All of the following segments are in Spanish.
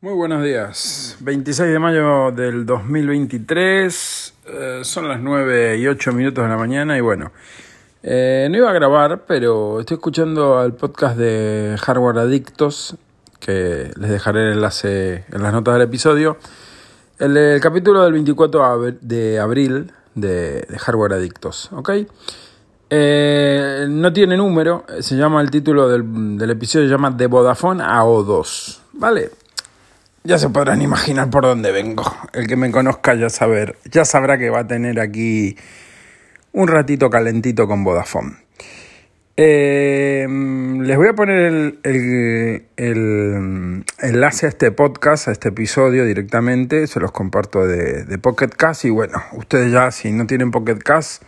Muy buenos días. 26 de mayo del 2023. eh, son las 9 y 8 minutos de la mañana y bueno, eh, no iba a grabar, pero estoy escuchando al podcast de Hardware Adictos, que les dejaré el enlace en las notas del episodio. El, capítulo del 24 ab- de abril de, de Hardware Adictos, ¿ok? Eh, no tiene número, se llama el título del, del episodio, se llama De Vodafone a O2, ¿vale? Ya se podrán imaginar por dónde vengo. El que me conozca ya saber, ya sabrá que va a tener aquí un ratito calentito con Vodafone. Eh, les voy a poner el, el- el enlace a este podcast, a este episodio directamente. Se los comparto de, de Pocket Cast. Y bueno, ustedes ya, si no tienen Pocket Cast,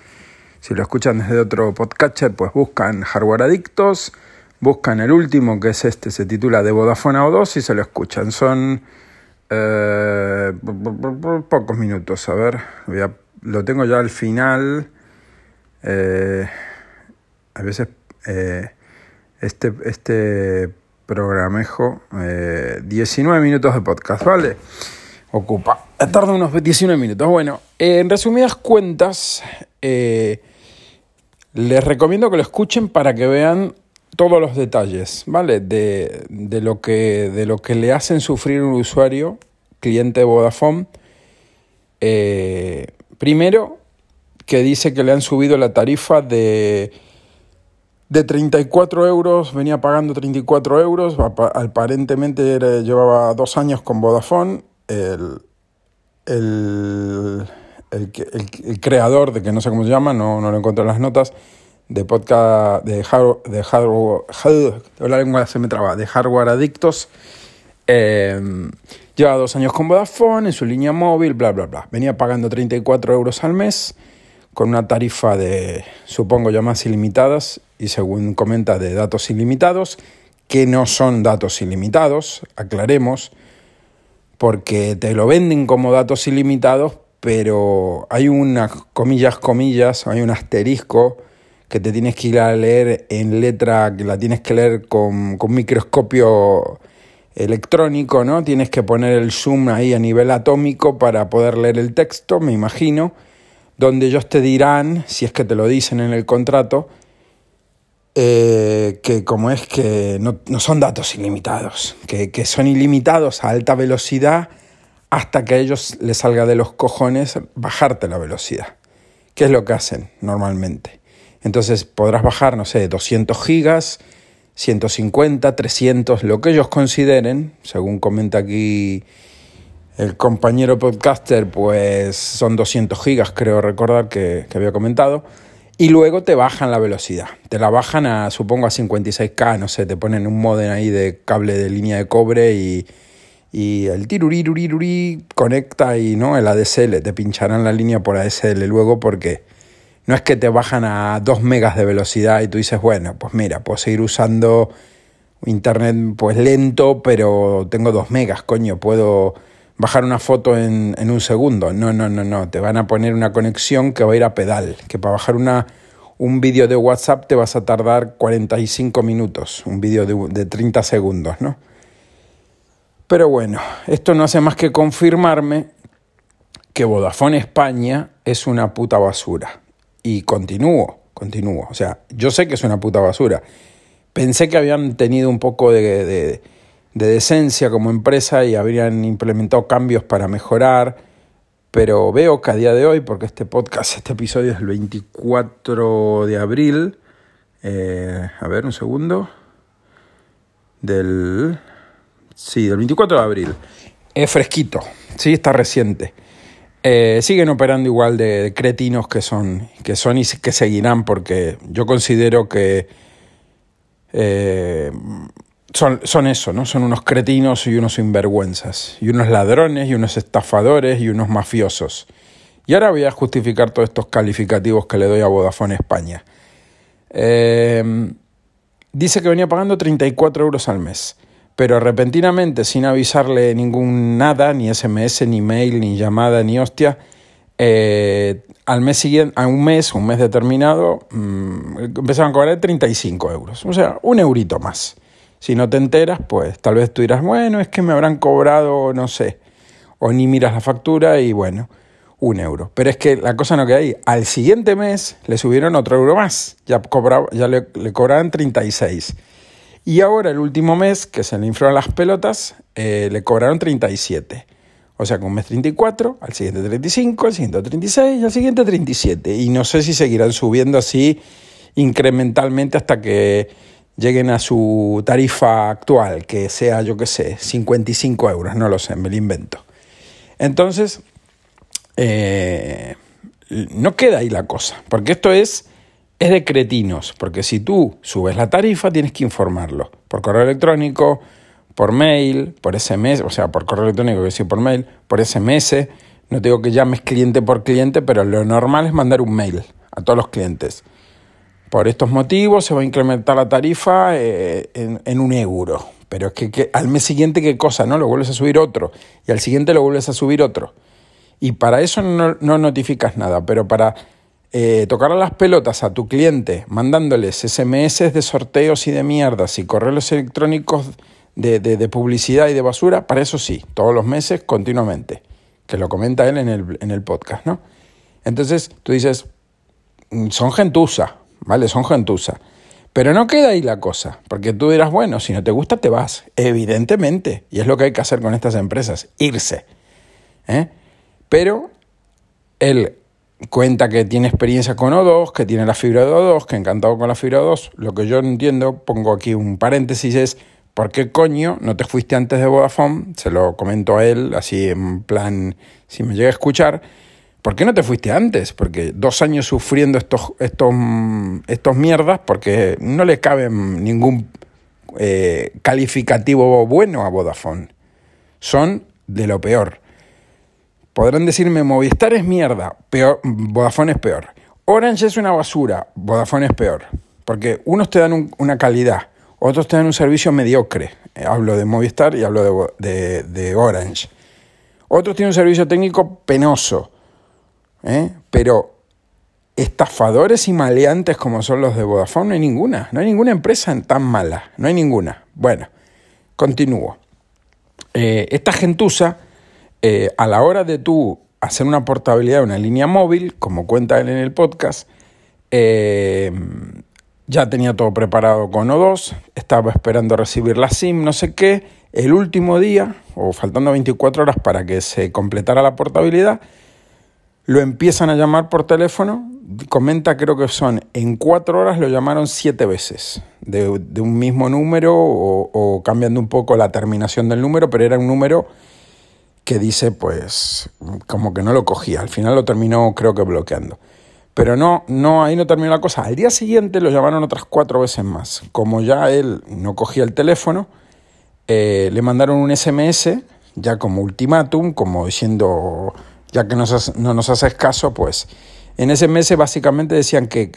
si lo escuchan desde otro podcatcher, pues buscan Hardware Adictos, buscan el último, que es este, se titula De Vodafone a O2 y se lo escuchan. Son eh, pocos minutos, a ver, lo tengo ya al final. Eh, a veces eh, este, este programejo, eh, 19 minutos de podcast, ¿vale? Ocupa. Tarda unos 19 minutos. Bueno, eh, en resumidas cuentas, eh, les recomiendo que lo escuchen para que vean todos los detalles, ¿vale? De, de lo, que, de lo que le hacen sufrir un usuario, cliente de Vodafone. Eh, primero, que dice que le han subido la tarifa de, de 34 euros, venía pagando 34 euros, apa- aparentemente llevaba dos años con Vodafone. El, el, el- el creador, de que no sé cómo se llama, no, no lo encuentro en las notas, de podcast de, hard, de hardware, lengua se me traba, de hardware adictos. Eh, lleva dos años con Vodafone en su línea móvil, bla, bla, bla. Venía pagando 34 euros al mes con una tarifa de, supongo, llamadas ilimitadas y según comenta, de datos ilimitados, que no son datos ilimitados, aclaremos, porque te lo venden como datos ilimitados, pero hay unas comillas, comillas, hay un asterisco que te tienes que ir a leer en letra, que la tienes que leer con, con microscopio electrónico, ¿no? Tienes que poner el zoom ahí a nivel atómico para poder leer el texto, me imagino, donde ellos te dirán, si es que te lo dicen en el contrato, eh, que como es que no, no son datos ilimitados, que, que son ilimitados a alta velocidad hasta que a ellos les salga de los cojones bajarte la velocidad, que es lo que hacen normalmente. Entonces podrás bajar, no sé, 200 gigas, 150, 300, lo que ellos consideren, según comenta aquí el compañero podcaster, pues son 200 gigas, creo recordar que, había comentado. Y luego te bajan la velocidad. Te la bajan a, supongo, a 56K, no sé, te ponen un modem ahí de cable de línea de cobre y, y el tirurirurirurí conecta y no el ADSL. Te pincharán la línea por ADSL luego porque no es que te bajan a 2 megas de velocidad y tú dices, bueno, pues mira, puedo seguir usando internet pues lento, pero tengo 2 megas, coño, puedo bajar una foto en, en, un segundo. No, no, no, no, te van a poner una conexión que va a ir a pedal, que para bajar una, un vídeo de WhatsApp te vas a tardar 45 minutos, un vídeo de, de 30 segundos, ¿no? Pero bueno, esto no hace más que confirmarme que Vodafone España es una puta basura. Y continúo, continúo. O sea, yo sé que es una puta basura. Pensé que habían tenido un poco de, de, de decencia como empresa y habrían implementado cambios para mejorar, pero veo que a día de hoy, porque este podcast, este episodio es el 24 de abril, eh, a ver un segundo, del... Sí, del 24 de abril, es fresquito, sí, está reciente. Eh, siguen operando igual de, cretinos que son, que son y que seguirán, porque yo considero que eh, son, son eso, ¿no? Son unos cretinos y unos sinvergüenzas, y unos ladrones y unos estafadores y unos mafiosos. Y ahora voy a justificar todos estos calificativos que le doy a Vodafone España. Eh, dice que venía pagando 34 euros al mes, pero repentinamente, sin avisarle ningún nada, ni SMS, ni mail, ni llamada, ni hostia, eh, al mes siguiente, a un mes, un mes determinado, mmm, empezaron a cobrar 35 euros, o sea, un eurito más. Si no te enteras, pues tal vez tú dirás, bueno, es que me habrán cobrado, no sé, o ni miras la factura y bueno, un euro. Pero es que la cosa no queda ahí. Al siguiente mes le subieron otro euro más, ya, cobraba, ya le, le cobraban 36. Y ahora el último mes, que se le inflaron las pelotas, eh, le cobraron 37. O sea, con un mes 34, al siguiente 35, al siguiente 36 y al siguiente 37. Y no sé si seguirán subiendo así incrementalmente hasta que lleguen a su tarifa actual, que sea, yo qué sé, 55 euros, no lo sé, me lo invento. Entonces, eh, no queda ahí la cosa, porque esto es, es de cretinos, porque si tú subes la tarifa tienes que informarlo por correo electrónico, por mail, por SMS, o sea, por correo electrónico, que decir por mail, por SMS. No digo que llames cliente por cliente, pero lo normal es mandar un mail a todos los clientes. Por estos motivos se va a incrementar la tarifa eh, en, un euro. Pero es que, al mes siguiente, ¿qué cosa? ¿No? Lo vuelves a subir otro. Y al siguiente lo vuelves a subir otro. Y para eso no, notificas nada. Pero para eh, tocar las pelotas a tu cliente, mandándoles SMS de sorteos y de mierdas y correos electrónicos de, de, publicidad y de basura, para eso sí, todos los meses, continuamente. Que lo comenta él en el, en el podcast, ¿no? Entonces tú dices, mm, son gentusa, ¿vale? Son gentuza. Pero no queda ahí la cosa, porque tú dirás, bueno, si no te gusta te vas, evidentemente, y es lo que hay que hacer con estas empresas, irse. ¿eh? Pero él cuenta que tiene experiencia con O2, que tiene la fibra de O2, que encantado con la fibra O2. Lo que yo no entiendo, pongo aquí un paréntesis, es ¿por qué coño no te fuiste antes de Vodafone? Se lo comento a él, así en plan, si me llega a escuchar ¿Por qué no te fuiste antes? Porque dos años sufriendo estos, estos, estos mierdas porque no le cabe ningún eh, calificativo bueno a Vodafone. Son de lo peor. Podrán decirme Movistar es mierda, peor, Vodafone es peor. Orange es una basura, Vodafone es peor. Porque unos te dan una calidad, otros te dan un servicio mediocre. Eh, hablo de Movistar y hablo de, Orange. Otros tienen un servicio técnico penoso ¿eh? Pero estafadores y maleantes como son los de Vodafone no hay ninguna. No hay ninguna empresa tan mala. No hay ninguna. Bueno, continúo. Eh, esta gentuza, eh, a la hora de tú hacer una portabilidad de una línea móvil, como cuenta él en el podcast, ya tenía todo preparado con O2, estaba esperando recibir la SIM, no sé qué. El último día, o faltando 24 horas para que se completara la portabilidad, lo empiezan a llamar por teléfono, comenta creo que son en cuatro horas lo llamaron siete veces de, un mismo número o, cambiando un poco la terminación del número, pero era un número que dice pues como que no lo cogía, al final lo terminó creo que bloqueando. Pero no, no, ahí no terminó la cosa. Al día siguiente lo llamaron otras cuatro veces más. Como ya él no cogía el teléfono, eh, le mandaron un SMS, ya como ultimátum, como diciendo ya que no nos haces caso, pues en ese mes básicamente decían que,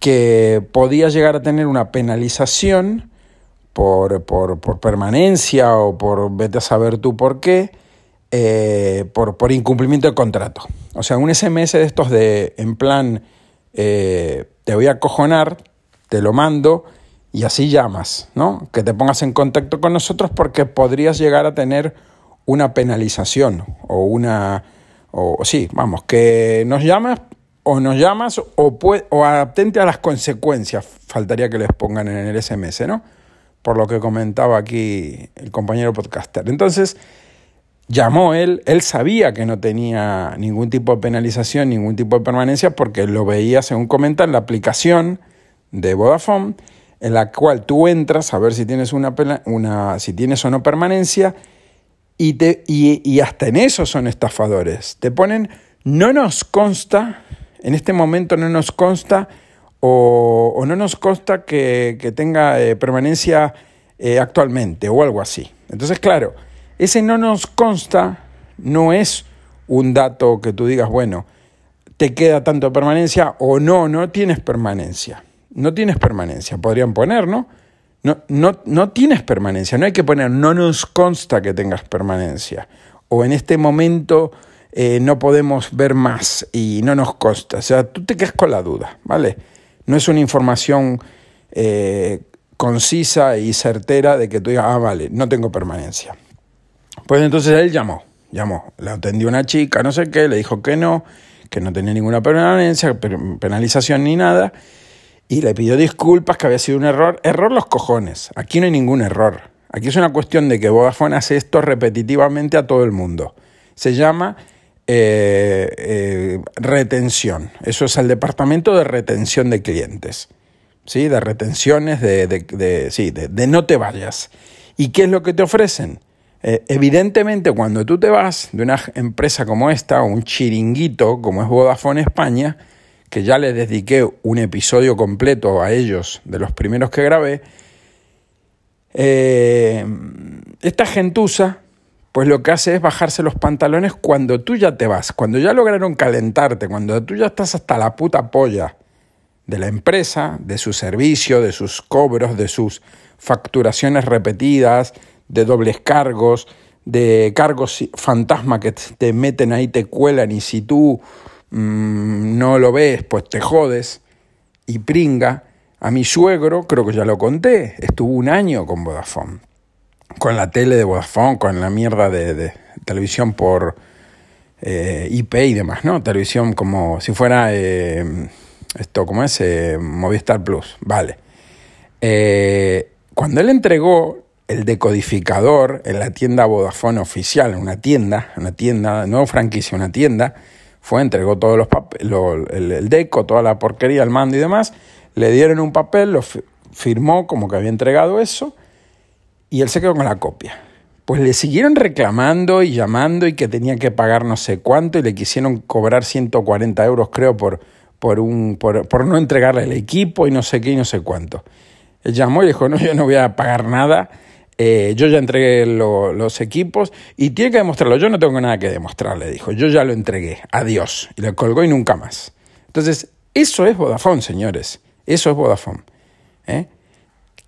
que podía llegar a tener una penalización por, por, por, permanencia o por vete a saber tú por qué, eh, por, por, incumplimiento de contrato. O sea, un SMS de estos de, en plan, eh, te voy a cojonar, te lo mando y así llamas, ¿no? Que te pongas en contacto con nosotros porque podrías llegar a tener una penalización o una o sí, vamos, que nos llamas o nos llamas o, o atente a las consecuencias, faltaría que les pongan en el SMS, ¿no? Por lo que comentaba aquí el compañero podcaster. Entonces, llamó él, él sabía que no tenía ningún tipo de penalización, ningún tipo de permanencia, porque lo veía, según comenta, en la aplicación de Vodafone, en la cual tú entras a ver si tienes, una, una, si tienes o no permanencia y, te, y, hasta en eso son estafadores. Te ponen, no nos consta, en este momento no nos consta o, no nos consta que, tenga eh, permanencia eh, actualmente o algo así. Entonces, claro, ese no nos consta no es un dato que tú digas, bueno, te queda tanto permanencia o no, no tienes permanencia. No tienes permanencia, podrían poner, ¿no? No, no, no tienes permanencia, no hay que poner, no nos consta que tengas permanencia. O en este momento eh, no podemos ver más y no nos consta. O sea, tú te quedas con la duda, ¿vale? No es una información eh, concisa y certera de que tú digas, ah, vale, no tengo permanencia. Pues entonces él llamó, llamó, le atendió una chica, no sé qué, le dijo que no, que no tenía ninguna permanencia, penalización ni nada, y le pidió disculpas, que había sido un error. Error los cojones, aquí no hay ningún error. Aquí es una cuestión de que Vodafone hace esto repetitivamente a todo el mundo. Se llama eh, eh, retención. Eso es el departamento de retención de clientes. ¿sí? De retenciones, de, de, sí, de, no te vayas. ¿Y qué es lo que te ofrecen? Eh, evidentemente, cuando tú te vas de una empresa como esta, o un chiringuito como es Vodafone España, que ya les dediqué un episodio completo a ellos, de los primeros que grabé, esta gentuza pues lo que hace es bajarse los pantalones cuando tú ya te vas, cuando ya lograron calentarte, cuando tú ya estás hasta la puta polla de la empresa, de su servicio, de sus cobros, de sus facturaciones repetidas, de dobles cargos, de cargos fantasma que te meten ahí, te cuelan y si tú mm, no lo ves, pues te jodes y pringa. A mi suegro, creo que ya lo conté, estuvo un año con Vodafone con la tele de Vodafone, con la mierda de, televisión por eh, IP y demás, ¿no? Televisión como si fuera eh, esto, ¿cómo es? Eh, Movistar Plus, vale. cuando él entregó el decodificador en la tienda Vodafone oficial, una tienda, una tienda, no franquicia, una tienda, fue, entregó todos los papeles, el, el, deco, toda la porquería, el mando y demás, le dieron un papel, lo firmó como que había entregado eso, y él se quedó con la copia. Pues le siguieron reclamando y llamando y que tenía que pagar no sé cuánto y le quisieron cobrar 140 euros creo por, por, un, por, no entregarle el equipo y no sé qué y no sé cuánto. Él llamó y dijo, no, yo no voy a pagar nada, eh, yo ya entregué los equipos y tiene que demostrarlo, yo no tengo nada que demostrarle, dijo, yo ya lo entregué, adiós. Y le colgó y nunca más. Entonces, eso es Vodafone, señores, eso es Vodafone. ¿eh?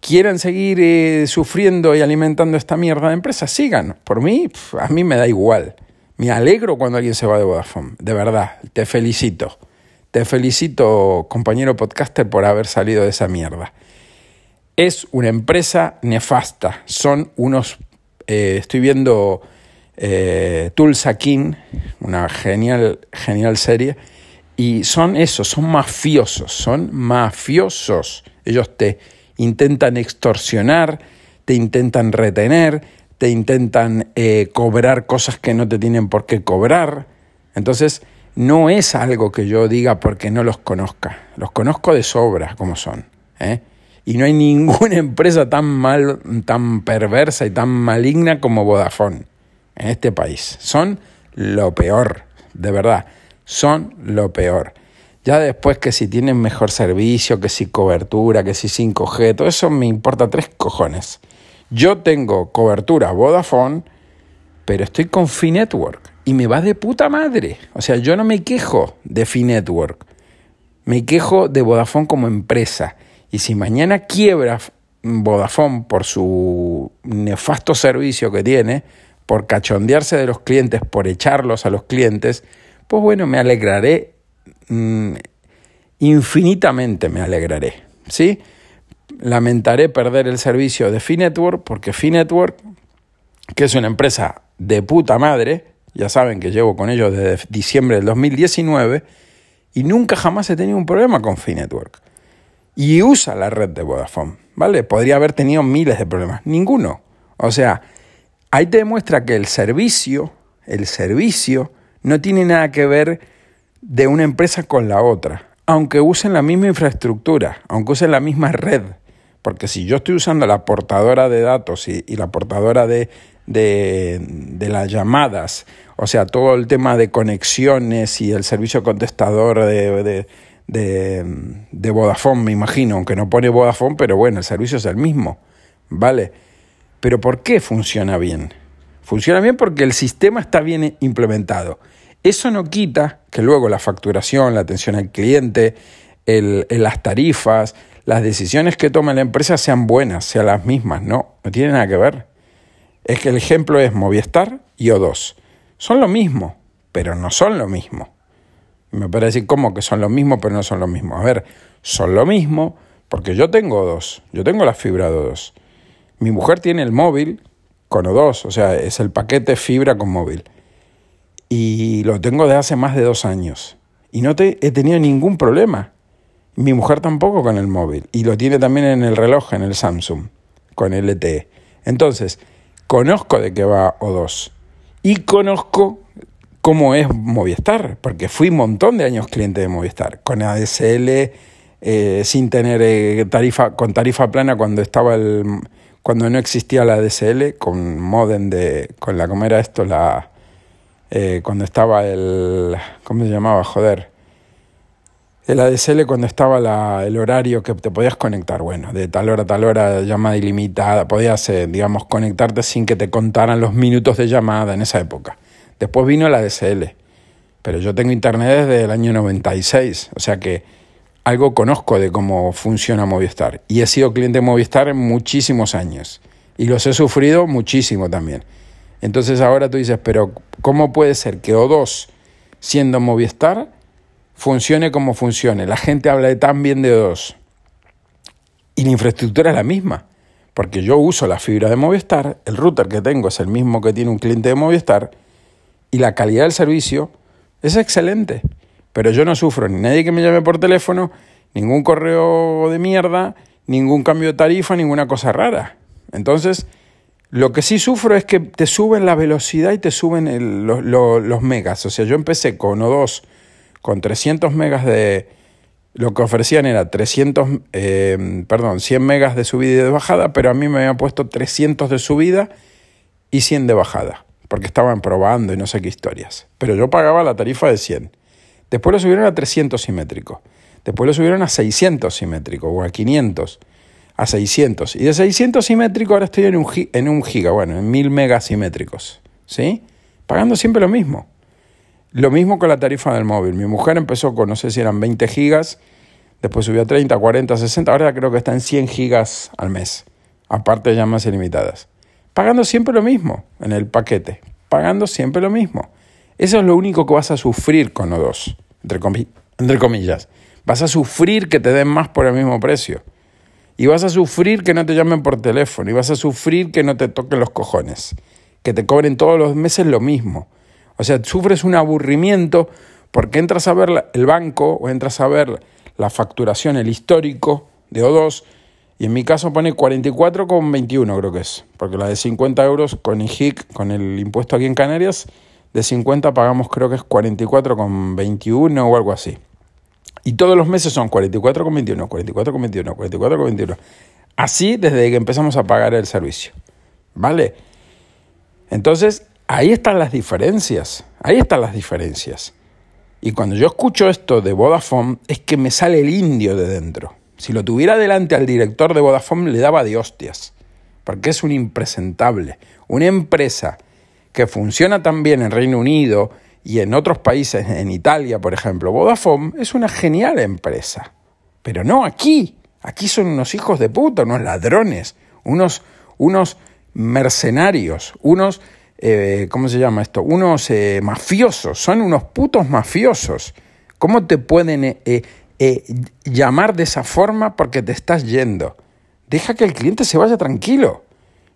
quieran seguir eh, sufriendo y alimentando esta mierda de empresa, sigan. Por mí, a mí me da igual. Me alegro cuando alguien se va de Vodafone. De verdad, te felicito. Te felicito, compañero podcaster, por haber salido de esa mierda. Es una empresa nefasta. Son unos... Eh, estoy viendo eh, Tulsa King, una genial, genial serie. Y son esos, son mafiosos, son mafiosos. Ellos te intentan extorsionar, te intentan retener, te intentan eh, cobrar cosas que no te tienen por qué cobrar. Entonces, no es algo que yo diga porque no los conozca. Los conozco de sobra como son. ¿eh? Y no hay ninguna empresa tan mal, tan perversa y tan maligna como Vodafone en este país. Son lo peor, de verdad. Son lo peor. Ya después que si tienen mejor servicio, que si cobertura, que si 5G, todo eso me importa tres cojones. Yo tengo cobertura Vodafone, pero estoy con Network y me va de puta madre. O sea, yo no me quejo de Network. Me quejo de Vodafone como empresa. Y si mañana quiebra Vodafone por su nefasto servicio que tiene, por cachondearse de los clientes, por echarlos a los clientes, pues bueno, me alegraré Mm, infinitamente me alegraré. ¿sí? Lamentaré perder el servicio de Finetwork porque Finetwork, que es una empresa de puta madre, ya saben que llevo con ellos desde diciembre del 2019 y nunca jamás he tenido un problema con Finetwork. Y usa la red de Vodafone, ¿vale? Podría haber tenido miles de problemas, ninguno. O sea, ahí te demuestra que el servicio, el servicio no tiene nada que ver de una empresa con la otra, aunque usen la misma infraestructura, aunque usen la misma red. Porque si yo estoy usando la portadora de datos y, la portadora de, de, las llamadas, o sea, todo el tema de conexiones y el servicio contestador de, de, Vodafone, me imagino, aunque no pone Vodafone, pero bueno, el servicio es el mismo, ¿vale? Pero ¿por qué funciona bien? Funciona bien porque el sistema está bien implementado. Eso no quita que luego la facturación, la atención al cliente, el, las tarifas, las decisiones que toma la empresa sean buenas, sean las mismas. No, no tiene nada que ver. Es que el ejemplo es Movistar y O2. Son lo mismo, pero no son lo mismo. Me parece como que son lo mismo, pero no son lo mismo. A ver, son lo mismo, Porque yo tengo dos, yo tengo la fibra 2. Mi mujer tiene el móvil con O2, o sea, es el paquete fibra con móvil. Y lo tengo de hace más de dos años. Y no te, he tenido ningún problema. Mi mujer tampoco con el móvil. Y lo tiene también en el reloj, en el Samsung, con LTE. Entonces, conozco de qué va O2. Y conozco cómo es Movistar, porque fui un montón de años cliente de Movistar, con ADSL, eh, sin tener eh, tarifa, con tarifa plana cuando estaba el cuando no existía la ADSL, con modem de, con la, ¿cómo era esto? La, eh, cuando estaba el, ¿cómo se llamaba? Joder. El ADSL cuando estaba el horario que te podías conectar, bueno, de tal hora a tal hora, llamada ilimitada, podías, digamos, conectarte sin que te contaran los minutos de llamada en esa época. Después vino la DSL, pero yo tengo internet desde el año 96, o sea que algo conozco de cómo funciona Movistar. Y he sido cliente de Movistar en muchísimos años. Y los he sufrido muchísimo también. Entonces ahora tú dices, pero ¿cómo puede ser que O2, siendo Movistar, funcione como funcione? La gente habla de tan bien de O2. Y la infraestructura es la misma. Porque yo uso la fibra de Movistar, el router que tengo es el mismo que tiene un cliente de Movistar, y la calidad del servicio es excelente. Pero yo no sufro ni nadie que me llame por teléfono, ningún correo de mierda, ningún cambio de tarifa, ninguna cosa rara. Entonces, lo que sí sufro es que te suben la velocidad y te suben los megas. O sea, yo empecé con O2 con 300 megas de... Lo que ofrecían era 300, eh, perdón, 100 megas de subida y de bajada, pero a mí me habían puesto 300 de subida y 100 de bajada porque estaban probando y no sé qué historias. Pero yo pagaba la tarifa de 100. Después lo subieron a 300 simétrico. Después lo subieron a 600 simétrico o a 500, a 600. Y de 600 simétrico ahora estoy en un, en un giga, bueno, en 1000 megas simétricos. ¿Sí? Pagando siempre lo mismo. Lo mismo con la tarifa del móvil. Mi mujer empezó con, no sé si eran 20 gigas, después subió a 30, 40, 60, ahora creo que está en 100 gigas al mes, aparte de llamadas ilimitadas pagando siempre lo mismo en el paquete, pagando siempre lo mismo. Eso es lo único que vas a sufrir con O2, entre, comillas. Vas a sufrir que te den más por el mismo precio. Y vas a sufrir que no te llamen por teléfono. Y vas a sufrir que no te toquen los cojones. Que te cobren todos los meses lo mismo. O sea, sufres un aburrimiento porque entras a ver el banco o entras a ver la facturación, el histórico de O2 y en mi caso pone 44,21 creo que es, porque la de 50 euros con IHIC, con el impuesto aquí en Canarias, de 50 pagamos creo que es 44,21 o algo así. Y todos los meses son 44,21, 44,21, 44,21. Así desde que empezamos a pagar el servicio. ¿Vale? Entonces, ahí están las diferencias. Ahí están las diferencias. Y cuando yo escucho esto de Vodafone, es que me sale el indio de dentro. Si lo tuviera delante al director de Vodafone le daba de hostias, porque es un impresentable. Una empresa que funciona tan bien en Reino Unido y en otros países, en Italia, por ejemplo, Vodafone es una genial empresa. Pero no aquí. Aquí son unos hijos de puta, unos ladrones, unos, unos mercenarios, unos, eh, ¿cómo se llama esto? Unos eh, mafiosos, son unos putos mafiosos. ¿Cómo te pueden eh, eh, llamar de esa forma porque te estás yendo. Deja que el cliente se vaya tranquilo.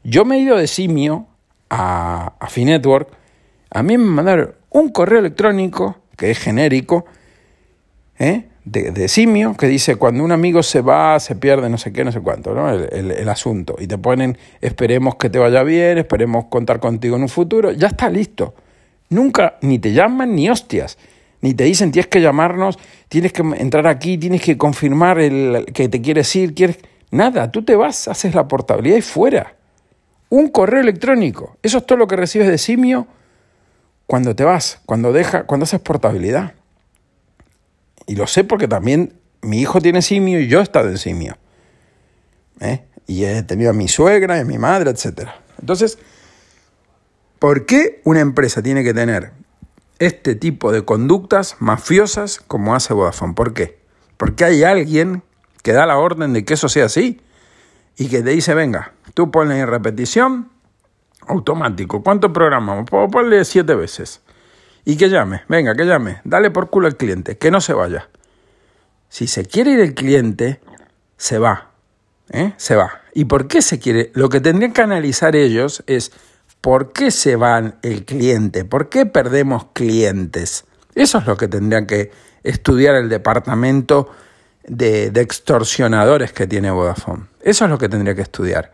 Yo me he ido de simio a, a Finetwork. A mí me mandaron un correo electrónico que es genérico, ¿eh? de, simio, que dice cuando un amigo se va, se pierde, no sé qué, no sé cuánto, ¿no? El, el, asunto. Y te ponen, esperemos que te vaya bien, esperemos contar contigo en un futuro. Ya está listo. Nunca ni te llaman ni hostias ni te dicen tienes que llamarnos, tienes que entrar aquí, tienes que confirmar el, que te quieres ir, quieres... Nada, tú te vas, haces la portabilidad y fuera. Un correo electrónico. Eso es todo lo que recibes de simio cuando te vas, cuando, deja, cuando haces portabilidad. Y lo sé porque también mi hijo tiene simio y yo he estado en simio. ¿eh? Y he tenido a mi suegra y a mi madre, etc. Entonces, ¿por qué una empresa tiene que tener este tipo de conductas mafiosas como hace Vodafone. ¿Por qué? Porque hay alguien que da la orden de que eso sea así y que te dice, venga, tú ponle en repetición automático. ¿Cuánto programamos? Puedo ponerle siete veces. Y que llame, venga, que llame. Dale por culo al cliente, que no se vaya. Si se quiere ir el cliente, se va. ¿eh? Se va. ¿Y por qué se quiere? Lo que tendrían que analizar ellos es por qué se van el cliente, por qué perdemos clientes. Eso es lo que tendrían que estudiar el departamento de, extorsionadores que tiene Vodafone. Eso es lo que tendría que estudiar.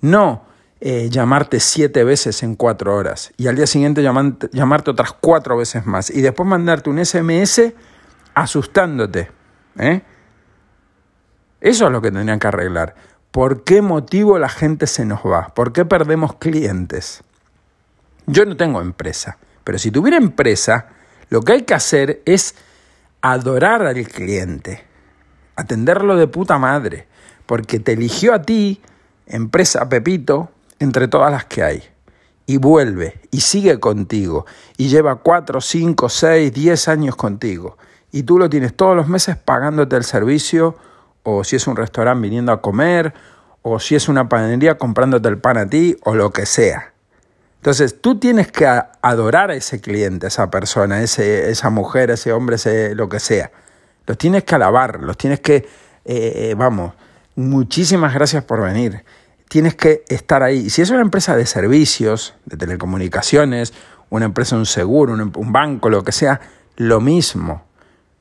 No eh, llamarte siete veces en cuatro horas y al día siguiente llamarte otras cuatro veces más y después mandarte un SMS asustándote. ¿eh? Eso es lo que tendrían que arreglar. ¿Por qué motivo la gente se nos va? ¿Por qué perdemos clientes? Yo no tengo empresa, pero si tuviera empresa, lo que hay que hacer es adorar al cliente, atenderlo de puta madre, porque te eligió a ti, empresa Pepito, entre todas las que hay. Y vuelve, y sigue contigo, y lleva cuatro, cinco, seis, diez años contigo. Y tú lo tienes todos los meses pagándote el servicio, o si es un restaurante viniendo a comer, o si es una panadería comprándote el pan a ti, o lo que sea. Entonces tú tienes que adorar a ese cliente, a esa persona, ese, esa mujer, ese hombre, ese, lo que sea. Los tienes que alabar, los tienes que, eh, eh, vamos, muchísimas gracias por venir. Tienes que estar ahí. Si es una empresa de servicios, de telecomunicaciones, una empresa, un seguro, un, un banco, lo que sea, lo mismo.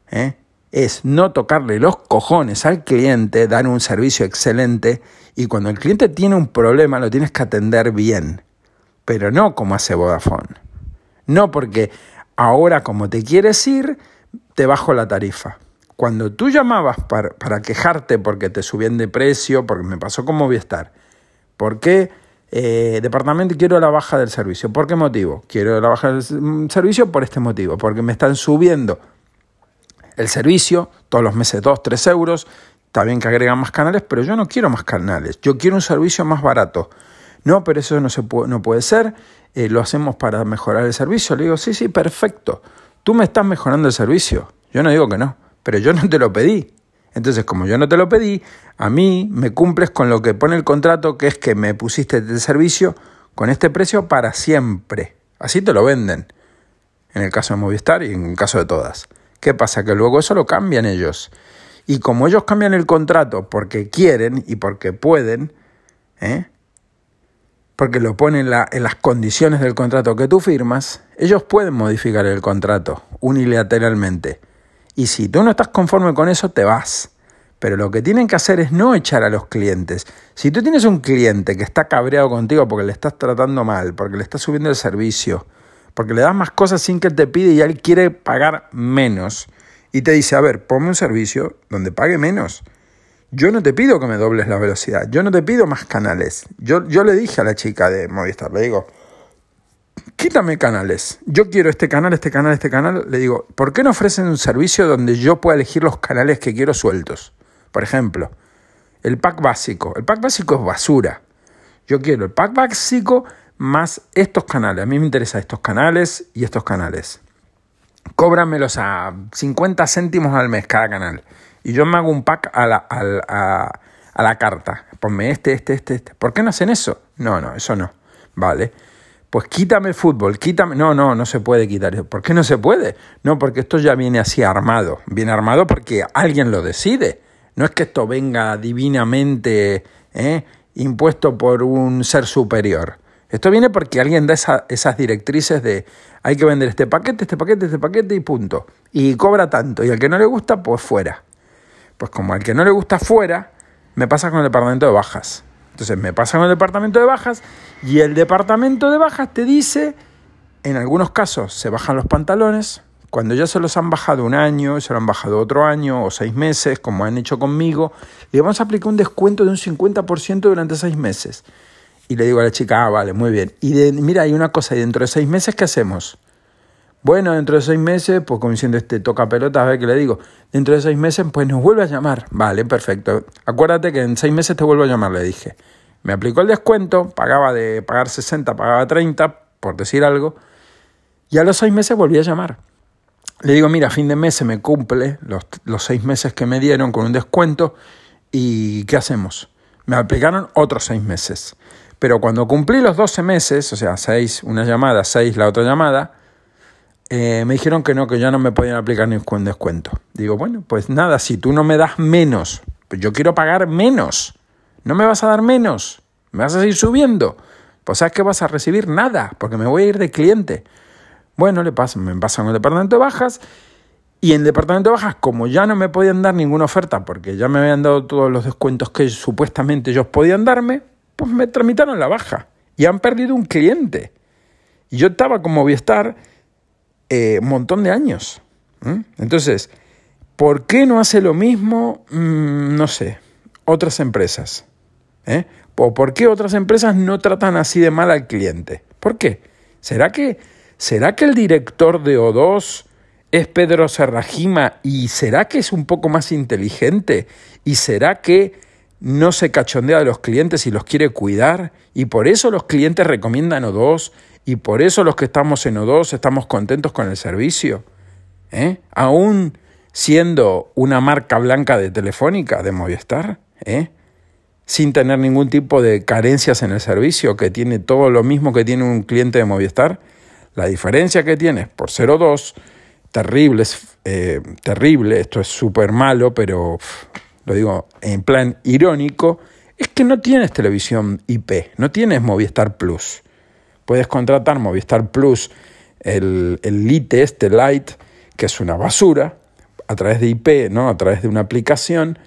¿eh? Es no tocarle los cojones al cliente, dar un servicio excelente y cuando el cliente tiene un problema lo tienes que atender bien pero no como hace Vodafone. No porque ahora como te quieres ir, te bajo la tarifa. Cuando tú llamabas para, quejarte porque te subían de precio, porque me pasó con Movistar, ¿por qué eh, departamento quiero la baja del servicio? ¿Por qué motivo? Quiero la baja del mm, servicio por este motivo, porque me están subiendo el servicio todos los meses 2, 3 euros. Está bien que agregan más canales, pero yo no quiero más canales. Yo quiero un servicio más barato. No, pero eso no, se puede, no puede ser, eh, lo hacemos para mejorar el servicio. Le digo, sí, sí, perfecto. Tú me estás mejorando el servicio. Yo no digo que no, pero yo no te lo pedí. Entonces, como yo no te lo pedí, a mí me cumples con lo que pone el contrato, que es que me pusiste el servicio con este precio para siempre. Así te lo venden. En el caso de Movistar y en el caso de todas. ¿Qué pasa? Que luego eso lo cambian ellos. Y como ellos cambian el contrato porque quieren y porque pueden, ¿eh? Porque lo ponen en, las condiciones del contrato que tú firmas, ellos pueden modificar el contrato unilateralmente. Y si tú no estás conforme con eso, te vas. Pero lo que tienen que hacer es no echar a los clientes. Si tú tienes un cliente que está cabreado contigo porque le estás tratando mal, porque le estás subiendo el servicio, porque le das más cosas sin que él te pide y él quiere pagar menos, y te dice, a ver, ponme un servicio donde pague menos. Yo no te pido que me dobles la velocidad, yo no te pido más canales. Yo, yo le dije a la chica de Movistar, le digo, quítame canales. Yo quiero este canal, este canal, este canal. Le digo, ¿por qué no ofrecen un servicio donde yo pueda elegir los canales que quiero sueltos? Por ejemplo, el pack básico. El pack básico es basura. Yo quiero el pack básico más estos canales. A mí me interesan estos canales y estos canales. Cóbramelos a 50 céntimos al mes cada canal y yo me hago un pack a la, a, a la carta. Ponme este, este, este, este. ¿Por qué no hacen eso? No, no, eso no. Vale. Pues quítame el fútbol, quítame. No, no, no se puede quitar. ¿Por qué no se puede? No, porque esto ya viene así armado. Viene armado porque alguien lo decide. No es que esto venga divinamente ¿eh? impuesto por un ser superior. Esto viene porque alguien da esas directrices de hay que vender este paquete, este paquete, este paquete y punto. Y cobra tanto. Y al que no le gusta, pues fuera. Pues como al que no le gusta fuera, me pasa con el departamento de bajas. Entonces me pasa con el departamento de bajas y el departamento de bajas te dice, en algunos casos se bajan los pantalones, cuando ya se los han bajado un año, se lo han bajado otro año o seis meses, como han hecho conmigo, le vamos a aplicar un descuento de un 50% durante seis meses. Y le digo a la chica, ah, vale, muy bien. Y mira, hay una cosa, y dentro de seis meses, ¿qué hacemos? Bueno, dentro de seis meses, pues como diciendo este toca pelota, a ver qué le digo. Dentro de seis meses, pues nos vuelve a llamar. Vale, perfecto. Acuérdate que en seis meses te vuelvo a llamar, le dije. Me aplicó el descuento, pagaba de pagar 60, pagaba 30, por decir algo. Y a los seis meses volví a llamar. Le digo, mira, a fin de mes se me cumple los, los seis meses que me dieron con un descuento. ¿Y qué hacemos? Me aplicaron otros seis meses. Pero cuando cumplí los 12 meses, o sea, seis una llamada, seis la otra llamada, eh, me dijeron que no, que ya no me podían aplicar ningún descuento. Digo, bueno, pues nada, si tú no me das menos Pues yo quiero pagar menos. ¿No me vas a dar menos? ¿Me vas a seguir subiendo? Pues sabes que vas a recibir nada, porque me voy a ir de cliente. Bueno, le pasan, me pasan al departamento de bajas y en el departamento de bajas, como ya no me podían dar ninguna oferta, porque ya me habían dado todos los descuentos que supuestamente ellos podían darme, pues me tramitaron la baja y han perdido un cliente. Y yo estaba con Movistar eh, montón de años. Entonces, ¿por qué no hace lo mismo, mm, no sé, otras empresas? ¿Eh? ¿O por qué otras empresas no tratan así de mal al cliente? ¿Por qué? ¿Será que, será que el director de O2 es Pedro Serrajima y será que es un poco más inteligente? ¿Y será que no se cachondea de los clientes y los quiere cuidar? Y por eso los clientes recomiendan O2 y por eso los que estamos en O2 estamos contentos con el servicio. ¿Eh? Aún siendo una marca blanca de Telefónica, de Movistar, ¿eh? sin tener ningún tipo de carencias en el servicio, que tiene todo lo mismo que tiene un cliente de Movistar, la diferencia que tienes por 0,2, terrible, eh, terrible, esto es súper malo, pero lo digo en plan irónico, es que no tienes televisión IP, no tienes Movistar Plus. Puedes contratar Movistar Plus, el, el Lite, este Lite, que es una basura, a través de IP, ¿no? a través de una aplicación,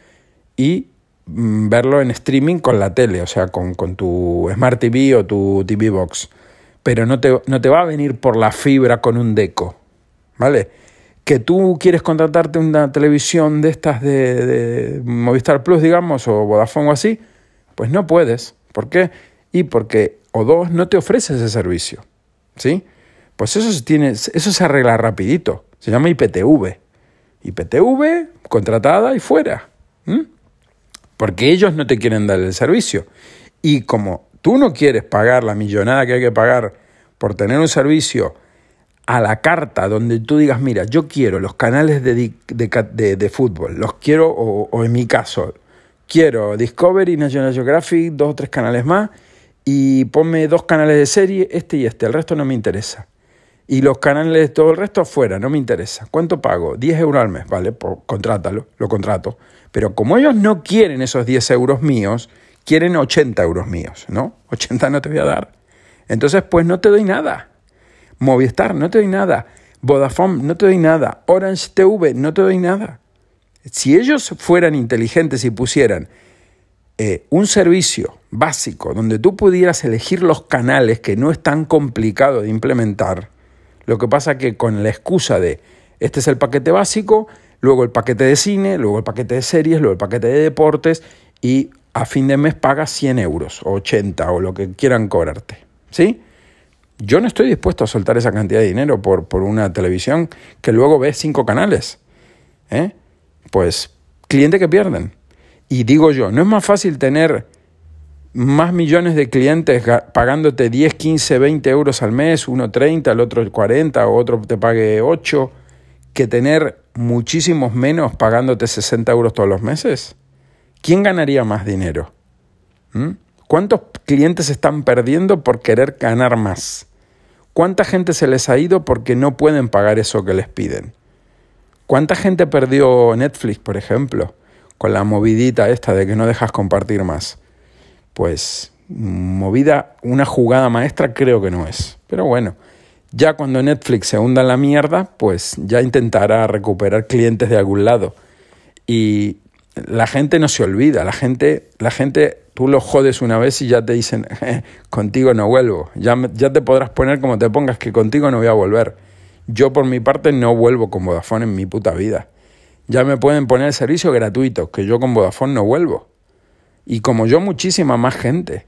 y mm, verlo en streaming con la tele, o sea, con, con, tu Smart TV o tu TV Box. Pero no te, no te va a venir por la fibra con un deco, ¿vale? Que tú quieres contratarte una televisión de estas de, de Movistar Plus, digamos, o Vodafone o así, pues no puedes. ¿Por qué? Y porque o dos no te ofrece ese servicio. ¿Sí? Pues eso se, tiene, eso se arregla rapidito. Se llama IPTV. IPTV, contratada y fuera. Porque ellos no te quieren dar el servicio. Y como tú no quieres pagar la millonada que hay que pagar por tener un servicio a la carta donde tú digas, mira, yo quiero los canales de, de, fútbol, los quiero, o, o, en mi caso, quiero Discovery, National Geographic, dos o tres canales más, y ponme dos canales de serie, este y este, el resto no me interesa. Y los canales, todo el resto afuera, no me interesa. ¿Cuánto pago? 10 euros al mes, ¿vale? Pues contrátalo, lo contrato. Pero como ellos no quieren esos 10 euros míos, quieren 80 euros míos, ¿no? 80 no te voy a dar. Entonces, pues no te doy nada. Movistar, no te doy nada. Vodafone, no te doy nada. Orange TV, no te doy nada. Si ellos fueran inteligentes y pusieran eh, un servicio básico donde tú pudieras elegir los canales que no es tan complicado de implementar, lo que pasa que con la excusa de este es el paquete básico, luego el paquete de cine, luego el paquete de series, luego el paquete de deportes y a fin de mes pagas 100 euros o 80 o lo que quieran cobrarte. ¿Sí? Yo no estoy dispuesto a soltar esa cantidad de dinero por, por una televisión que luego ves cinco canales. ¿eh? Pues cliente que pierden. Y digo yo, ¿no es más fácil tener más millones de clientes pagándote 10, 15, 20 euros al mes, uno 30, el otro 40 o otro te pague 8, que tener muchísimos menos pagándote 60 euros todos los meses? ¿Quién ganaría más dinero? ¿Mm? ¿Cuántos clientes están perdiendo por querer ganar más? ¿Cuánta gente se les ha ido porque no pueden pagar eso que les piden? ¿Cuánta gente perdió Netflix, por ejemplo? Con la movidita esta de que no dejas compartir más. Pues movida, una jugada maestra creo que no es. Pero bueno, ya cuando Netflix se hunda en la mierda, pues ya intentará recuperar clientes de algún lado. Y la gente no se olvida, la gente, la gente, tú lo jodes una vez y ya te dicen, eh, contigo no vuelvo. Ya, ya te podrás poner como te pongas que contigo no voy a volver. Yo por mi parte no vuelvo con Vodafone en mi puta vida ya me pueden poner el servicio gratuito, que yo con Vodafone no vuelvo. Y como yo, muchísima más gente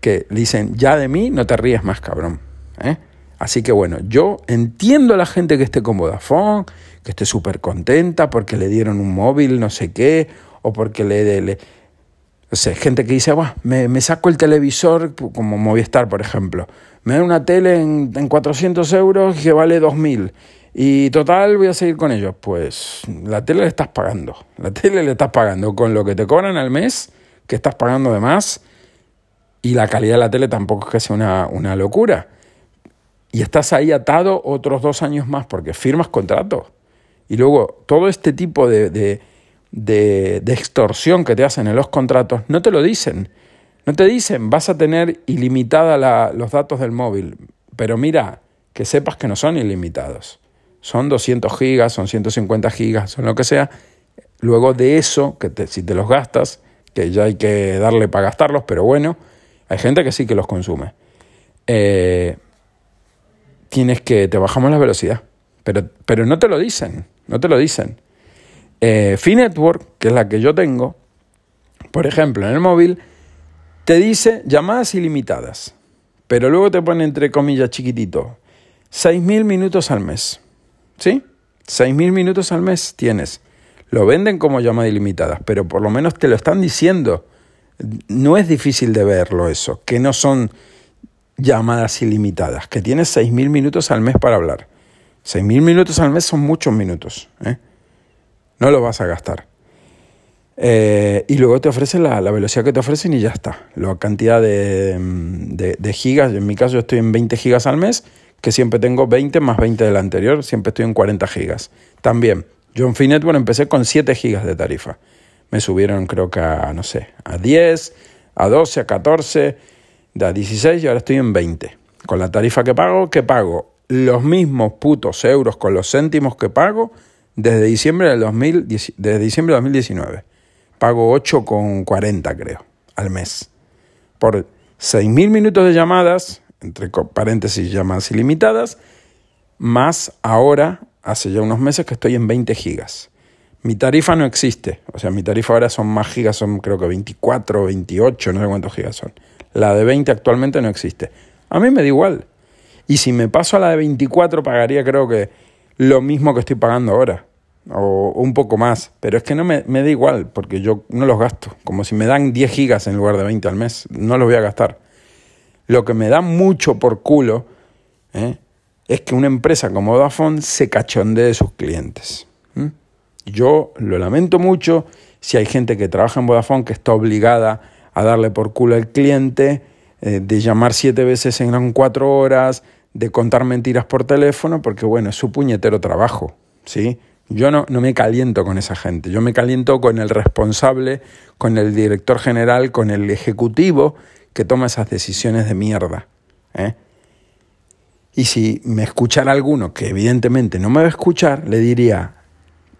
que dicen, ya de mí no te ríes más, cabrón. ¿eh? Así que bueno, yo entiendo a la gente que esté con Vodafone, que esté súper contenta porque le dieron un móvil, no sé qué, o porque le... le no sé, gente que dice, me, me, saco el televisor, como Movistar, por ejemplo. Me dan una tele en, en 400 euros que vale 2.000 y total, voy a seguir con ellos. Pues la tele le estás pagando. La tele le estás pagando con lo que te cobran al mes, que estás pagando de más. Y la calidad de la tele tampoco es que sea una, una locura. Y estás ahí atado otros dos años más porque firmas contrato. Y luego todo este tipo de, de, de, de extorsión que te hacen en los contratos, no te lo dicen. No te dicen, vas a tener ilimitada la, los datos del móvil, pero mira, que sepas que no son ilimitados. Son 200 gigas, son 150 gigas, son lo que sea. Luego de eso, que si te los gastas, que ya hay que darle para gastarlos, pero bueno, hay gente que sí que los consume. Eh, tienes que, te bajamos la velocidad, pero, pero no te lo dicen, no te lo dicen. Eh, Network, que es la que yo tengo, por ejemplo, en el móvil, te dice llamadas ilimitadas, pero luego te pone entre comillas chiquitito, 6.000 minutos al mes. ¿Sí? 6.000 minutos al mes tienes. Lo venden como llamadas ilimitadas, pero por lo menos te lo están diciendo. No es difícil de verlo eso, que no son llamadas ilimitadas, que tienes 6.000 minutos al mes para hablar. 6.000 minutos al mes son muchos minutos. ¿eh? No lo vas a gastar. Eh, y luego te ofrecen la, velocidad que te ofrecen y ya está. La cantidad de, de, gigas, en mi caso yo estoy en 20 gigas al mes, que siempre tengo 20 más 20 del anterior, siempre estoy en 40 gigas. También, yo en empecé con 7 gigas de tarifa. Me subieron creo que a, no sé, a 10, a 12, a 14, a 16 y ahora estoy en 20. Con la tarifa que pago, que pago los mismos putos euros con los céntimos que pago desde diciembre del 2000, desde diciembre de 2019 pago 8,40 creo al mes. Por 6.000 minutos de llamadas, entre paréntesis llamadas ilimitadas, más ahora, hace ya unos meses que estoy en 20 gigas. Mi tarifa no existe, o sea, mi tarifa ahora son más gigas, son creo que 24, 28, no sé cuántos gigas son. La de 20 actualmente no existe. A mí me da igual. Y si me paso a la de 24, pagaría creo que lo mismo que estoy pagando ahora o un poco más, pero es que no me, da igual, porque yo no los gasto, como si me dan 10 gigas en lugar de 20 al mes, no los voy a gastar. Lo que me da mucho por culo ¿eh? es que una empresa como Vodafone se cachondee de sus clientes. Yo lo lamento mucho si hay gente que trabaja en Vodafone que está obligada a darle por culo al cliente, eh, de llamar siete veces en cuatro horas, de contar mentiras por teléfono, porque bueno, es su puñetero trabajo, ¿sí? Yo no, no me caliento con esa gente, yo me caliento con el responsable, con el director general, con el ejecutivo que toma esas decisiones de mierda. ¿eh? Y si me escuchara alguno, que evidentemente no me va a escuchar, le diría,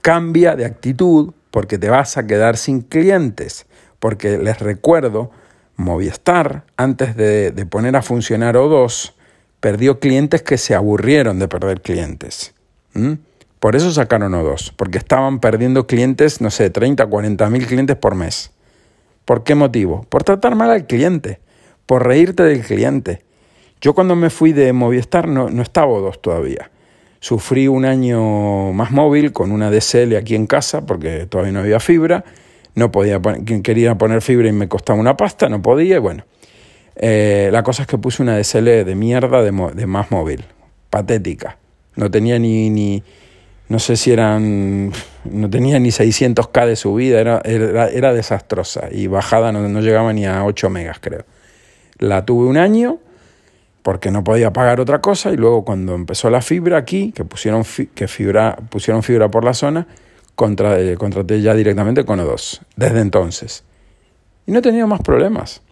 cambia de actitud porque te vas a quedar sin clientes. Porque les recuerdo, Movistar, antes de, poner a funcionar O2, perdió clientes que se aburrieron de perder clientes. Por eso sacaron O2, porque estaban perdiendo clientes, no sé, 30, 40 mil clientes por mes. ¿Por qué motivo? Por tratar mal al cliente, por reírte del cliente. Yo cuando me fui de Movistar no, no estaba O2 todavía. Sufrí un año más móvil con una DSL aquí en casa porque todavía no había fibra. No podía quería poner fibra y me costaba una pasta, no podía. Y bueno, eh, la cosa es que puse una DSL de mierda de, de más móvil, patética. No tenía ni, ni, no sé si eran, no tenía ni 600k de subida, era, era, era desastrosa y bajada no, no, llegaba ni a 8 megas creo. La tuve un año porque no podía pagar otra cosa y luego cuando empezó la fibra aquí, que pusieron, que fibra, pusieron fibra por la zona, contra, eh, contraté ya directamente con O2, desde entonces. Y no he tenido más problemas.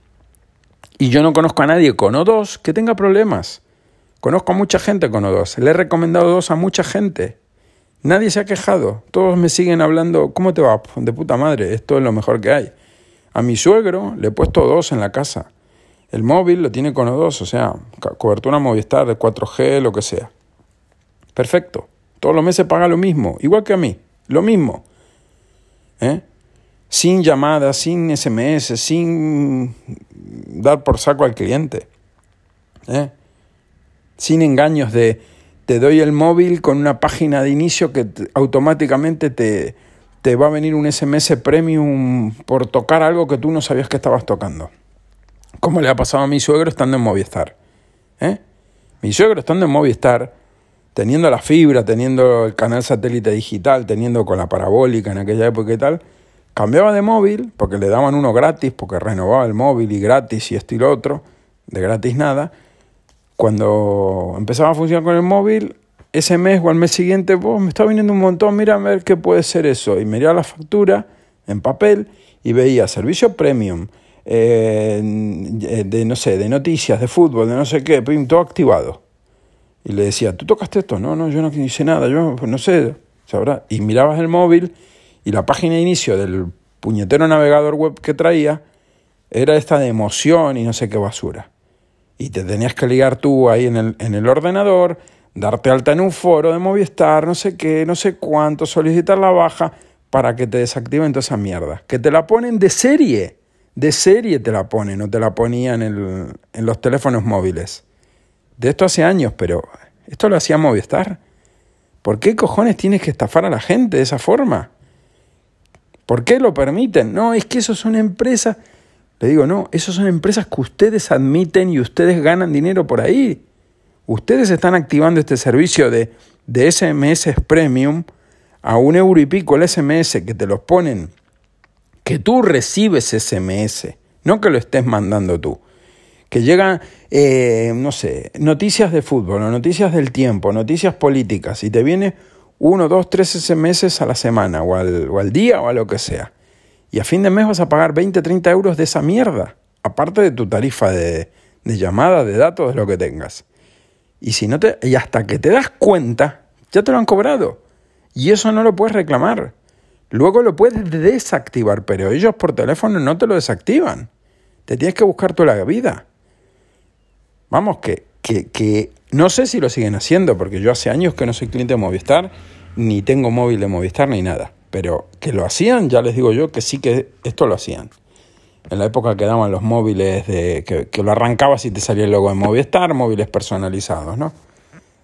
Y yo no conozco a nadie con O2 que tenga problemas. Conozco a mucha gente con O2. Le he recomendado O2 a mucha gente Nadie se ha quejado. Todos me siguen hablando, ¿cómo te va? De puta madre, esto es lo mejor que hay. A mi suegro le he puesto dos en la casa. El móvil lo tiene con O2, o sea, cobertura Movistar de 4G, lo que sea. Perfecto. Todos los meses paga lo mismo, igual que a mí, lo mismo. ¿Eh? Sin llamadas, sin SMS, sin dar por saco al cliente. ¿Eh? Sin engaños de te doy el móvil con una página de inicio que automáticamente te, te va a venir un SMS premium por tocar algo que tú no sabías que estabas tocando. Como le ha pasado a mi suegro estando en Movistar. ¿eh? Mi suegro estando en Movistar, teniendo la fibra, teniendo el canal satélite digital, teniendo con la parabólica en aquella época y tal, cambiaba de móvil porque le daban uno gratis, porque renovaba el móvil y gratis y esto y lo otro, de gratis nada, cuando empezaba a funcionar con el móvil, ese mes o al mes siguiente, me está viniendo un montón, mira a ver qué puede ser eso. Y miraba la factura en papel y veía servicio premium, eh, de no sé, de noticias, de fútbol, de no sé qué, todo activado. Y le decía, ¿tú tocaste esto? No, no, yo no hice nada, yo pues, no sé, sabrá. Y mirabas el móvil y la página de inicio del puñetero navegador web que traía era esta de emoción y no sé qué basura. Y te tenías que ligar tú ahí en el, en el ordenador, darte alta en un foro de Movistar, no sé qué, no sé cuánto, solicitar la baja para que te desactiven toda esa mierda. Que te la ponen de serie, de serie te la ponen, no te la ponían en, los teléfonos móviles. De esto hace años, pero esto lo hacía Movistar. ¿Por qué cojones tienes que estafar a la gente de esa forma? ¿Por qué lo permiten? No, es que eso son empresas. Le digo, no, esas son empresas que ustedes admiten y ustedes ganan dinero por ahí. Ustedes están activando este servicio de, de SMS Premium a un euro y pico el SMS que te los ponen, que tú recibes SMS, no que lo estés mandando tú. Que llegan, eh, no sé, noticias de fútbol, o noticias del tiempo, noticias políticas, y te viene uno, dos, tres SMS a la semana, o al, o al día, o a lo que sea. Y a fin de mes vas a pagar 20, 30 euros de esa mierda, aparte de tu tarifa de, de llamada, de datos, de lo que tengas. Y, si no te, y hasta que te das cuenta, ya te lo han cobrado. Y eso no lo puedes reclamar. Luego lo puedes desactivar, pero ellos por teléfono no te lo desactivan. Te tienes que buscar toda la vida. Vamos, que, que, que no sé si lo siguen haciendo, porque yo hace años que no soy cliente de Movistar, ni tengo móvil de Movistar, ni nada. Pero que lo hacían, ya les digo yo que sí que esto lo hacían. En la época que daban los móviles, de, que, lo arrancabas y te salía el logo de Movistar, móviles personalizados, ¿no?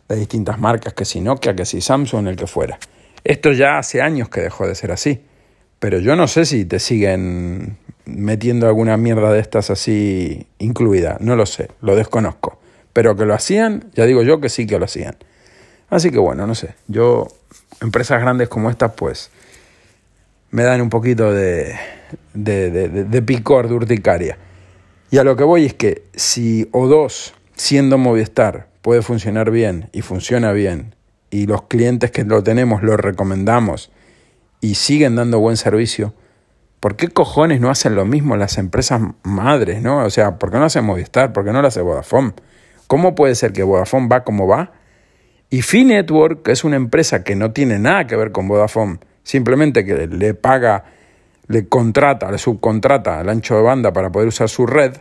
De distintas marcas, que si Nokia, que si Samsung, el que fuera. Esto ya hace años que dejó de ser así. Pero yo no sé si te siguen metiendo alguna mierda de estas así incluida. No lo sé, lo desconozco. Pero que lo hacían, ya digo yo que sí que lo hacían. Así que bueno, no sé. Yo, empresas grandes como estas, pues me dan un poquito de, de, de, picor, de urticaria. Y a lo que voy es que si O2, siendo Movistar, puede funcionar bien y funciona bien, y los clientes que lo tenemos lo recomendamos y siguen dando buen servicio, ¿por qué cojones no hacen lo mismo las empresas madres, no? O sea, ¿por qué no hace Movistar? ¿Por qué no lo hace Vodafone? ¿Cómo puede ser que Vodafone va como va? Y Finetwork, que es una empresa que no tiene nada que ver con Vodafone, simplemente que le paga, le contrata, le subcontrata el ancho de banda para poder usar su red,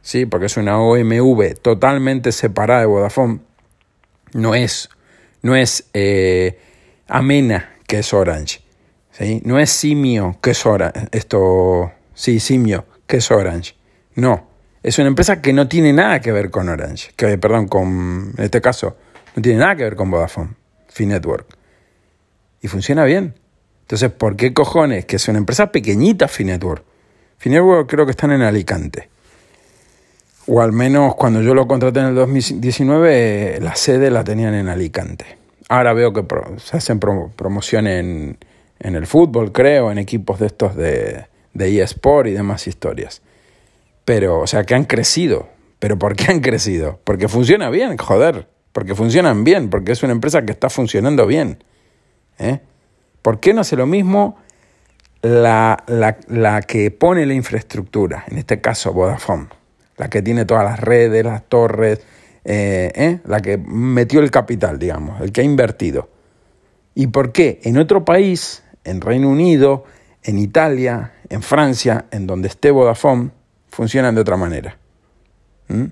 ¿sí? porque es una OMV totalmente separada de Vodafone, no es, no es eh, Amena, que es Orange, ¿sí? no es Simio, que es Orange, esto, sí, Simio, que es Orange, no, es una empresa que no tiene nada que ver con Orange, que, perdón, con, en este caso, no tiene nada que ver con Vodafone, Finetwork. Y funciona bien. Entonces, ¿por qué cojones? Que es una empresa pequeñita Finetwork. Finetwork creo que están en Alicante. O al menos cuando yo lo contraté en el 2019, la sede la tenían en Alicante. Ahora veo que se hacen promociones en, en, el fútbol, creo, en equipos de estos de, de eSport y demás historias. Pero, o sea, que han crecido. ¿Pero por qué han crecido? Porque funciona bien, joder. Porque funcionan bien, porque es una empresa que está funcionando bien. ¿Eh? ¿Por qué no hace lo mismo la, que pone la infraestructura? En este caso, Vodafone. La que tiene todas las redes, las torres, eh, ¿eh? la que metió el capital, digamos, el que ha invertido. ¿Y por qué? En otro país, en Reino Unido, en Italia, en Francia, en donde esté Vodafone, funcionan de otra manera. ¿Mm?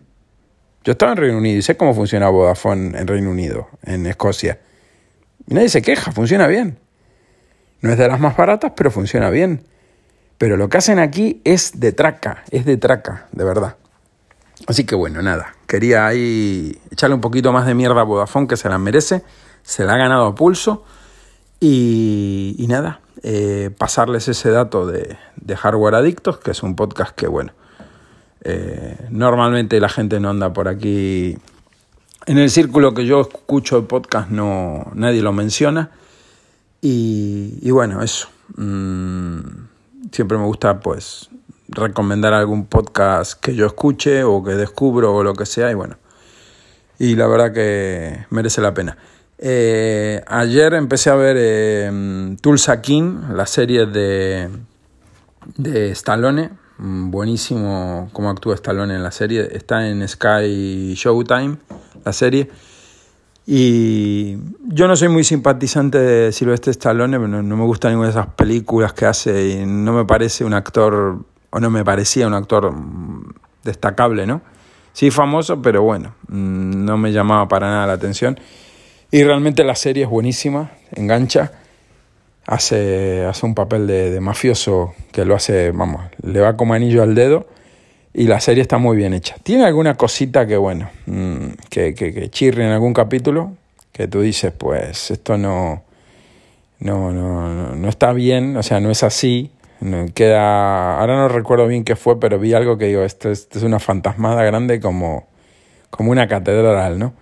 Yo estaba en Reino Unido y sé cómo funciona Vodafone en Reino Unido, en Escocia. Nadie se queja, funciona bien. No es de las más baratas, pero funciona bien. Pero lo que hacen aquí es de traca, es de traca, de verdad. Así que bueno, nada, quería ahí echarle un poquito más de mierda a Vodafone, que se la merece, se la ha ganado a pulso. Y, nada, eh, pasarles ese dato de, de, Hardware Adictos, que es un podcast que, bueno, eh, normalmente la gente no anda por aquí. En el círculo que yo escucho el podcast no, nadie lo menciona. Y, bueno, eso. Mm, siempre me gusta pues recomendar algún podcast que yo escuche o que descubro o lo que sea y bueno. Y la verdad que merece la pena. Eh, ayer empecé a ver eh, Tulsa King, la serie de, de Stallone. Mm, buenísimo cómo actúa Stallone en la serie. Está en Sky Showtime, la serie. Y yo no soy muy simpatizante de Sylvester Stallone, no, no me gusta ninguna de esas películas que hace y no me parece un actor, o no me parecía un actor mm, destacable, ¿no? Sí, famoso, pero bueno, mm, no me llamaba para nada la atención. Y realmente la serie es buenísima, engancha. Hace, hace un papel de, mafioso que lo hace, vamos, le va como anillo al dedo. Y la serie está muy bien hecha. Tiene alguna cosita que, bueno, mm, que, que, chirre en algún capítulo, que tú dices, pues esto no, no, no, no está bien, o sea, no es así. Queda, ahora no recuerdo bien qué fue, pero vi algo que digo, esto es, esto es una fantasmada grande como, como una catedral, ¿no?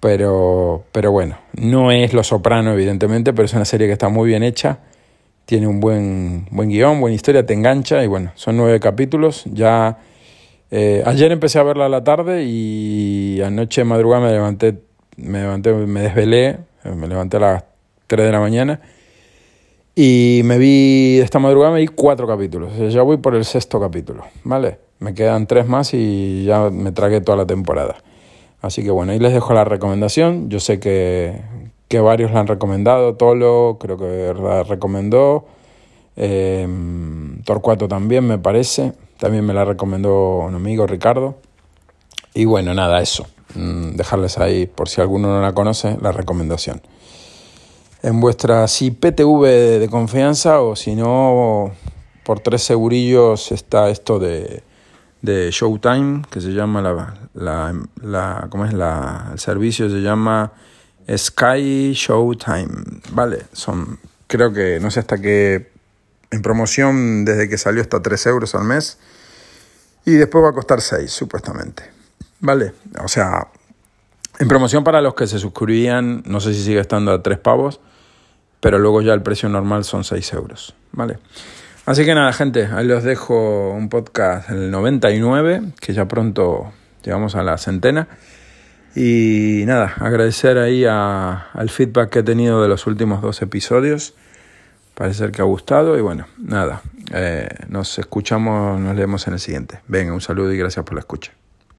Pero, pero bueno, no es Lo Soprano, evidentemente, pero es una serie que está muy bien hecha. Tiene un buen, buen guion, buena historia, te engancha y bueno, son nueve capítulos. Ya eh, ayer empecé a verla a la tarde y anoche madrugada me levanté, me levanté, me desvelé, me levanté a las 3 de la mañana y me vi, esta madrugada me vi cuatro capítulos. Ya voy por el sexto capítulo, ¿vale? Me quedan tres más y ya me tragué toda la temporada. Así que bueno, ahí les dejo la recomendación. Yo sé que, varios la han recomendado. Tolo creo que la recomendó. Eh, Torcuato también me parece. También me la recomendó un amigo Ricardo. Y bueno, nada, eso. Mm, dejarles ahí, por si alguno no la conoce, la recomendación. En vuestra IPTV de confianza o si no, por tres segurillos está esto de de Showtime, que se llama la, la, la ¿cómo es la, el servicio? Se llama Sky Showtime, ¿vale? Son, creo que, no sé hasta qué, en promoción desde que salió hasta 3 euros al mes y después va a costar 6, supuestamente, ¿vale? O sea, en promoción para los que se suscribían, no sé si sigue estando a 3 pavos, pero luego ya el precio normal son 6 euros, ¿vale? Así que nada, gente, ahí los dejo un podcast el 99, que ya pronto llegamos a la centena. Y nada, agradecer ahí al feedback que he tenido de los últimos dos episodios. Parece ser que ha gustado y bueno, nada, eh, nos escuchamos, nos leemos en el siguiente. Venga, un saludo y gracias por la escucha.